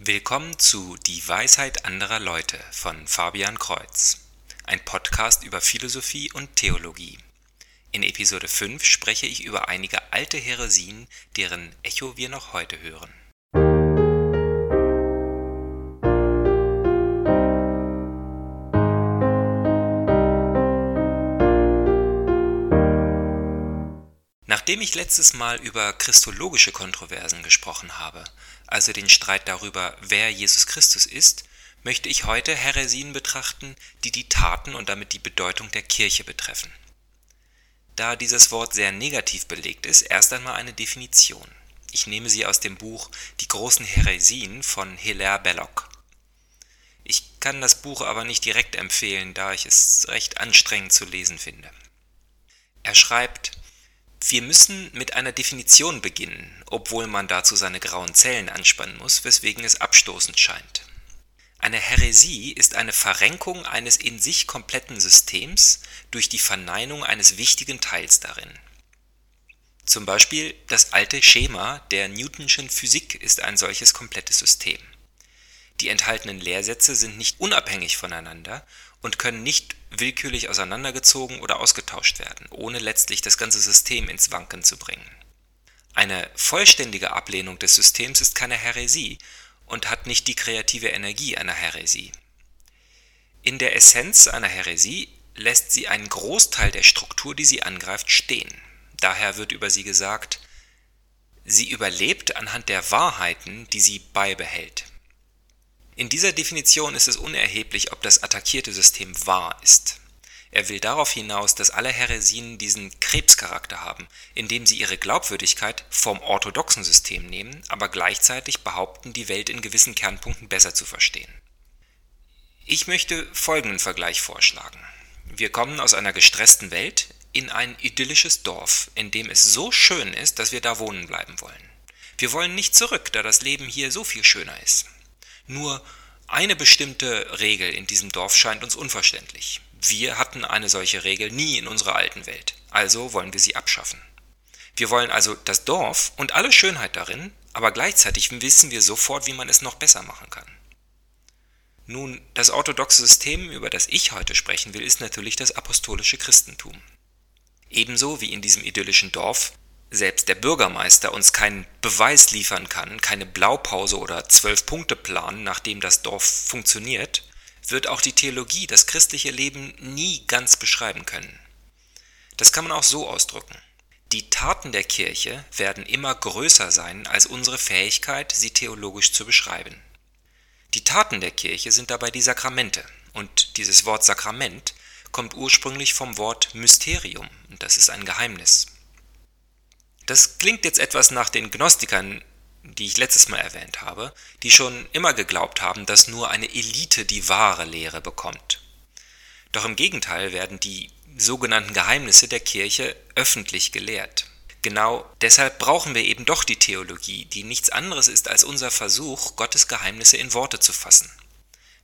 Willkommen zu Die Weisheit anderer Leute von Fabian Kreuz, ein Podcast über Philosophie und Theologie. In Episode 5 spreche ich über einige alte Häresien, deren Echo wir noch heute hören. Nachdem ich letztes Mal über christologische Kontroversen gesprochen habe, also den Streit darüber, wer Jesus Christus ist, möchte ich heute Häresien betrachten, die die Taten und damit die Bedeutung der Kirche betreffen. Da dieses Wort sehr negativ belegt ist, erst einmal eine Definition. Ich nehme sie aus dem Buch Die großen Häresien von Hilaire Belloc. Ich kann das Buch aber nicht direkt empfehlen, da ich es recht anstrengend zu lesen finde. Er schreibt, wir müssen mit einer Definition beginnen, obwohl man dazu seine grauen Zellen anspannen muss, weswegen es abstoßend scheint. Eine Häresie ist eine Verrenkung eines in sich kompletten Systems durch die Verneinung eines wichtigen Teils darin. Zum Beispiel das alte Schema der Newtonschen Physik ist ein solches komplettes System. Die enthaltenen Lehrsätze sind nicht unabhängig voneinander und können nicht willkürlich auseinandergezogen oder ausgetauscht werden, ohne letztlich das ganze System ins Wanken zu bringen. Eine vollständige Ablehnung des Systems ist keine Häresie und hat nicht die kreative Energie einer Häresie. In der Essenz einer Häresie lässt sie einen Großteil der Struktur, die sie angreift, stehen. Daher wird über sie gesagt, sie überlebt anhand der Wahrheiten, die sie beibehält. In dieser Definition ist es unerheblich, ob das attackierte System wahr ist. Er will darauf hinaus, dass alle Häresien diesen Krebscharakter haben, indem sie ihre Glaubwürdigkeit vom orthodoxen System nehmen, aber gleichzeitig behaupten, die Welt in gewissen Kernpunkten besser zu verstehen. Ich möchte folgenden Vergleich vorschlagen. Wir kommen aus einer gestressten Welt in ein idyllisches Dorf, in dem es so schön ist, dass wir da wohnen bleiben wollen. Wir wollen nicht zurück, da das Leben hier so viel schöner ist. Nur eine bestimmte Regel in diesem Dorf scheint uns unverständlich. Wir hatten eine solche Regel nie in unserer alten Welt, also wollen wir sie abschaffen. Wir wollen also das Dorf und alle Schönheit darin, aber gleichzeitig wissen wir sofort, wie man es noch besser machen kann. Nun, das orthodoxe System, über das ich heute sprechen will, ist natürlich das apostolische Christentum. Ebenso wie in diesem idyllischen Dorf selbst der Bürgermeister uns keinen Beweis liefern kann, keine Blaupause oder Zwölf-Punkte-Plan, nach dem das Dorf funktioniert, wird auch die Theologie das christliche Leben nie ganz beschreiben können. Das kann man auch so ausdrücken. Die Taten der Kirche werden immer größer sein als unsere Fähigkeit, sie theologisch zu beschreiben. Die Taten der Kirche sind dabei die Sakramente, und dieses Wort Sakrament kommt ursprünglich vom Wort Mysterium, und das ist ein Geheimnis. Das klingt jetzt etwas nach den Gnostikern, die ich letztes Mal erwähnt habe, die schon immer geglaubt haben, dass nur eine Elite die wahre Lehre bekommt. Doch im Gegenteil werden die sogenannten Geheimnisse der Kirche öffentlich gelehrt. Genau deshalb brauchen wir eben doch die Theologie, die nichts anderes ist als unser Versuch, Gottes Geheimnisse in Worte zu fassen.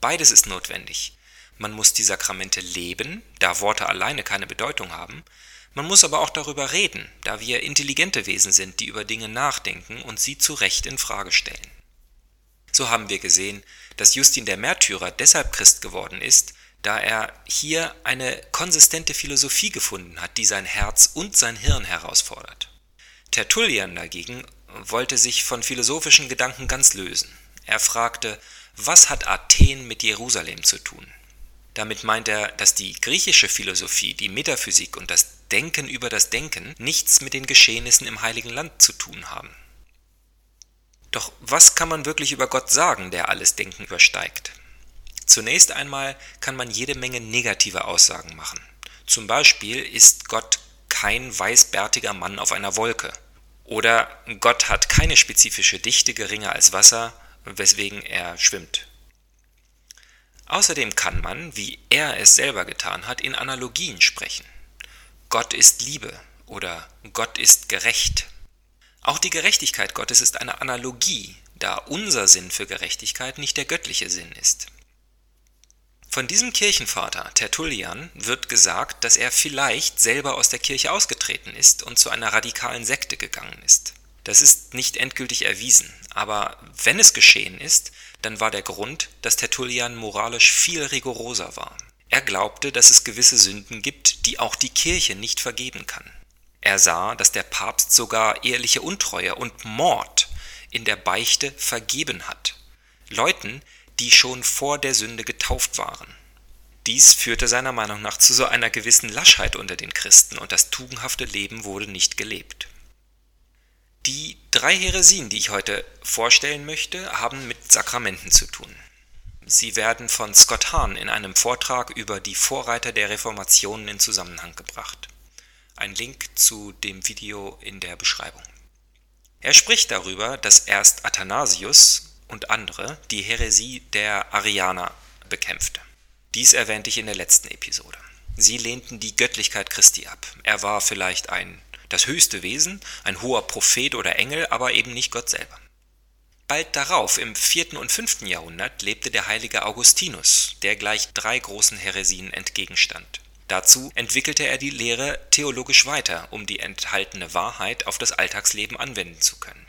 Beides ist notwendig. Man muss die Sakramente leben, da Worte alleine keine Bedeutung haben, man muss aber auch darüber reden, da wir intelligente Wesen sind, die über Dinge nachdenken und sie zu Recht in Frage stellen. So haben wir gesehen, dass Justin der Märtyrer deshalb Christ geworden ist, da er hier eine konsistente Philosophie gefunden hat, die sein Herz und sein Hirn herausfordert. Tertullian dagegen wollte sich von philosophischen Gedanken ganz lösen. Er fragte, was hat Athen mit Jerusalem zu tun? Damit meint er, dass die griechische Philosophie, die Metaphysik und das Denken über das Denken nichts mit den Geschehnissen im heiligen Land zu tun haben. Doch was kann man wirklich über Gott sagen, der alles Denken übersteigt? Zunächst einmal kann man jede Menge negative Aussagen machen. Zum Beispiel ist Gott kein weißbärtiger Mann auf einer Wolke. Oder Gott hat keine spezifische Dichte geringer als Wasser, weswegen er schwimmt. Außerdem kann man, wie er es selber getan hat, in Analogien sprechen. Gott ist Liebe oder Gott ist gerecht. Auch die Gerechtigkeit Gottes ist eine Analogie, da unser Sinn für Gerechtigkeit nicht der göttliche Sinn ist. Von diesem Kirchenvater Tertullian wird gesagt, dass er vielleicht selber aus der Kirche ausgetreten ist und zu einer radikalen Sekte gegangen ist. Das ist nicht endgültig erwiesen, aber wenn es geschehen ist, dann war der Grund, dass Tertullian moralisch viel rigoroser war. Er glaubte, dass es gewisse Sünden gibt, die auch die Kirche nicht vergeben kann. Er sah, dass der Papst sogar ehrliche Untreue und Mord in der Beichte vergeben hat. Leuten, die schon vor der Sünde getauft waren. Dies führte seiner Meinung nach zu so einer gewissen Laschheit unter den Christen und das tugendhafte Leben wurde nicht gelebt. Die drei Heresien, die ich heute vorstellen möchte, haben mit Sakramenten zu tun. Sie werden von Scott Hahn in einem Vortrag über die Vorreiter der Reformation in Zusammenhang gebracht. Ein Link zu dem Video in der Beschreibung. Er spricht darüber, dass erst Athanasius und andere die Häresie der Arianer bekämpfte. Dies erwähnte ich in der letzten Episode. Sie lehnten die Göttlichkeit Christi ab. Er war vielleicht ein das höchste Wesen, ein hoher Prophet oder Engel, aber eben nicht Gott selber. Bald darauf, im vierten und fünften Jahrhundert, lebte der heilige Augustinus, der gleich drei großen Häresien entgegenstand. Dazu entwickelte er die Lehre theologisch weiter, um die enthaltene Wahrheit auf das Alltagsleben anwenden zu können.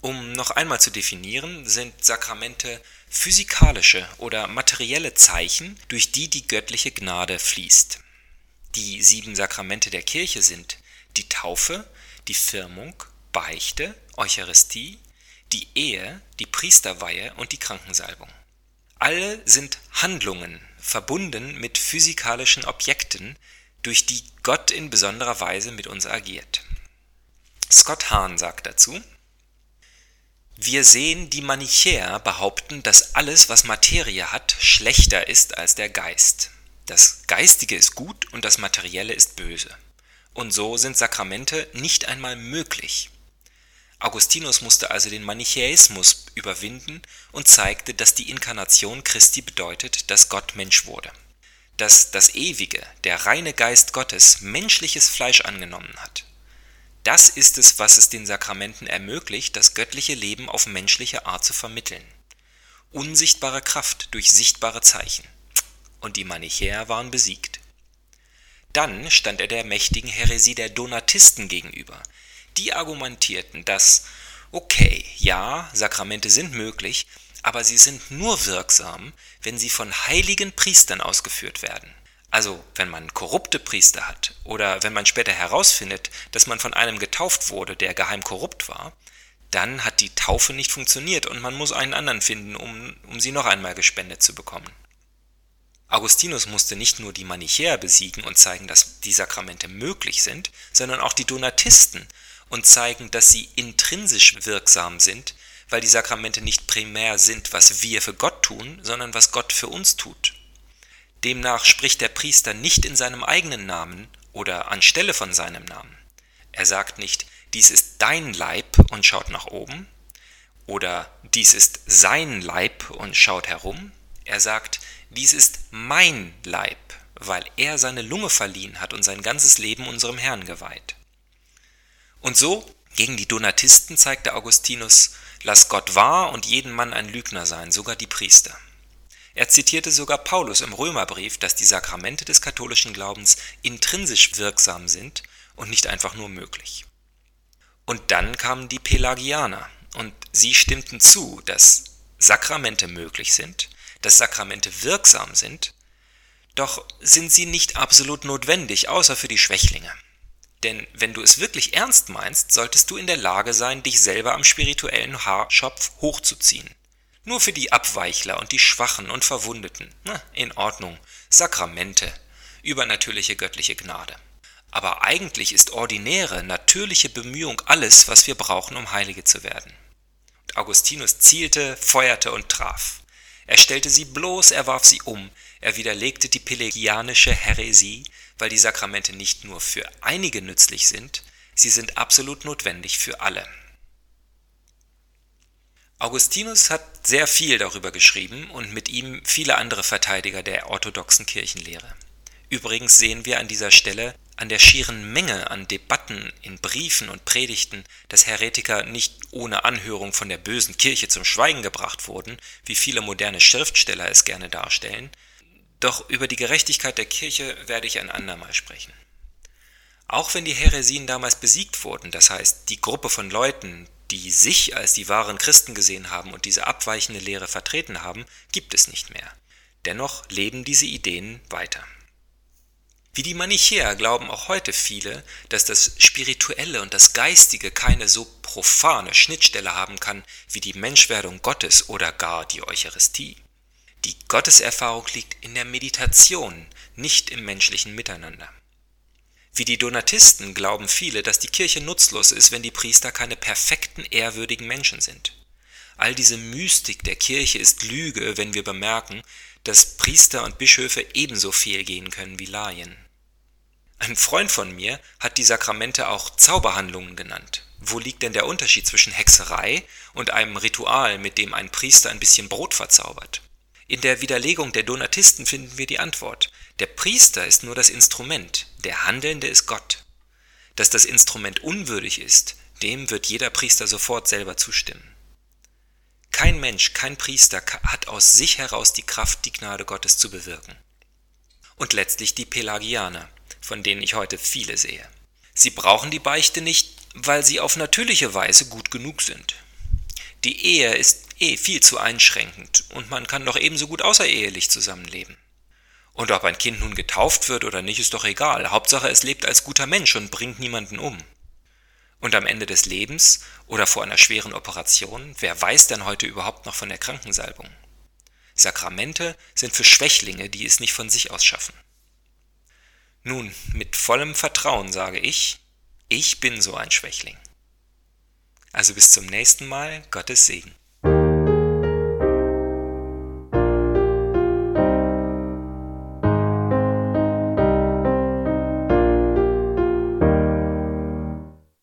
Um noch einmal zu definieren, sind Sakramente physikalische oder materielle Zeichen, durch die die göttliche Gnade fließt. Die sieben Sakramente der Kirche sind die Taufe, die Firmung, Beichte, Eucharistie, die Ehe, die Priesterweihe und die Krankensalbung. Alle sind Handlungen, verbunden mit physikalischen Objekten, durch die Gott in besonderer Weise mit uns agiert. Scott Hahn sagt dazu, wir sehen die Manichäer behaupten, dass alles, was Materie hat, schlechter ist als der Geist. Das Geistige ist gut und das Materielle ist böse. Und so sind Sakramente nicht einmal möglich. Augustinus musste also den Manichäismus überwinden und zeigte, dass die Inkarnation Christi bedeutet, dass Gott Mensch wurde. Dass das Ewige, der reine Geist Gottes, menschliches Fleisch angenommen hat. Das ist es, was es den Sakramenten ermöglicht, das göttliche Leben auf menschliche Art zu vermitteln. Unsichtbare Kraft durch sichtbare Zeichen. Und die Manichäer waren besiegt. Dann stand er der mächtigen Häresie der Donatisten gegenüber, die argumentierten, dass, okay, ja, Sakramente sind möglich, aber sie sind nur wirksam, wenn sie von heiligen Priestern ausgeführt werden. Also wenn man korrupte Priester hat oder wenn man später herausfindet, dass man von einem getauft wurde, der geheim korrupt war, dann hat die Taufe nicht funktioniert und man muss einen anderen finden, um, um sie noch einmal gespendet zu bekommen. Augustinus musste nicht nur die Manichäer besiegen und zeigen, dass die Sakramente möglich sind, sondern auch die Donatisten und zeigen, dass sie intrinsisch wirksam sind, weil die Sakramente nicht primär sind, was wir für Gott tun, sondern was Gott für uns tut. Demnach spricht der Priester nicht in seinem eigenen Namen oder anstelle von seinem Namen. Er sagt nicht, dies ist dein Leib und schaut nach oben, oder dies ist sein Leib und schaut herum. Er sagt, dies ist mein Leib, weil er seine Lunge verliehen hat und sein ganzes Leben unserem Herrn geweiht. Und so, gegen die Donatisten zeigte Augustinus, lass Gott wahr und jeden Mann ein Lügner sein, sogar die Priester. Er zitierte sogar Paulus im Römerbrief, dass die Sakramente des katholischen Glaubens intrinsisch wirksam sind und nicht einfach nur möglich. Und dann kamen die Pelagianer und sie stimmten zu, dass Sakramente möglich sind, dass Sakramente wirksam sind, doch sind sie nicht absolut notwendig, außer für die Schwächlinge. Denn wenn du es wirklich ernst meinst, solltest du in der Lage sein, dich selber am spirituellen Haarschopf hochzuziehen. Nur für die Abweichler und die Schwachen und Verwundeten. Na, in Ordnung. Sakramente. Übernatürliche göttliche Gnade. Aber eigentlich ist ordinäre, natürliche Bemühung alles, was wir brauchen, um Heilige zu werden. Und Augustinus zielte, feuerte und traf. Er stellte sie bloß, er warf sie um, er widerlegte die pelagianische Häresie, weil die Sakramente nicht nur für einige nützlich sind, sie sind absolut notwendig für alle. Augustinus hat sehr viel darüber geschrieben und mit ihm viele andere Verteidiger der orthodoxen Kirchenlehre. Übrigens sehen wir an dieser Stelle an der schieren Menge an Debatten in Briefen und Predigten, dass Heretiker nicht ohne Anhörung von der bösen Kirche zum Schweigen gebracht wurden, wie viele moderne Schriftsteller es gerne darstellen, doch über die Gerechtigkeit der Kirche werde ich ein andermal sprechen. Auch wenn die Häresien damals besiegt wurden, das heißt die Gruppe von Leuten, die sich als die wahren Christen gesehen haben und diese abweichende Lehre vertreten haben, gibt es nicht mehr. Dennoch leben diese Ideen weiter. Wie die Manichäer glauben auch heute viele, dass das Spirituelle und das Geistige keine so profane Schnittstelle haben kann wie die Menschwerdung Gottes oder gar die Eucharistie. Die Gotteserfahrung liegt in der Meditation, nicht im menschlichen Miteinander. Wie die Donatisten glauben viele, dass die Kirche nutzlos ist, wenn die Priester keine perfekten, ehrwürdigen Menschen sind. All diese Mystik der Kirche ist Lüge, wenn wir bemerken, dass Priester und Bischöfe ebenso fehlgehen können wie Laien. Ein Freund von mir hat die Sakramente auch Zauberhandlungen genannt. Wo liegt denn der Unterschied zwischen Hexerei und einem Ritual, mit dem ein Priester ein bisschen Brot verzaubert? In der Widerlegung der Donatisten finden wir die Antwort. Der Priester ist nur das Instrument, der Handelnde ist Gott. Dass das Instrument unwürdig ist, dem wird jeder Priester sofort selber zustimmen. Kein Mensch, kein Priester hat aus sich heraus die Kraft, die Gnade Gottes zu bewirken. Und letztlich die Pelagianer, von denen ich heute viele sehe. Sie brauchen die Beichte nicht, weil sie auf natürliche Weise gut genug sind. Die Ehe ist eh viel zu einschränkend und man kann doch ebenso gut außerehelich zusammenleben. Und ob ein Kind nun getauft wird oder nicht, ist doch egal. Hauptsache, es lebt als guter Mensch und bringt niemanden um. Und am Ende des Lebens oder vor einer schweren Operation, wer weiß denn heute überhaupt noch von der Krankensalbung? Sakramente sind für Schwächlinge, die es nicht von sich aus schaffen. Nun, mit vollem Vertrauen sage ich, ich bin so ein Schwächling. Also bis zum nächsten Mal, Gottes Segen.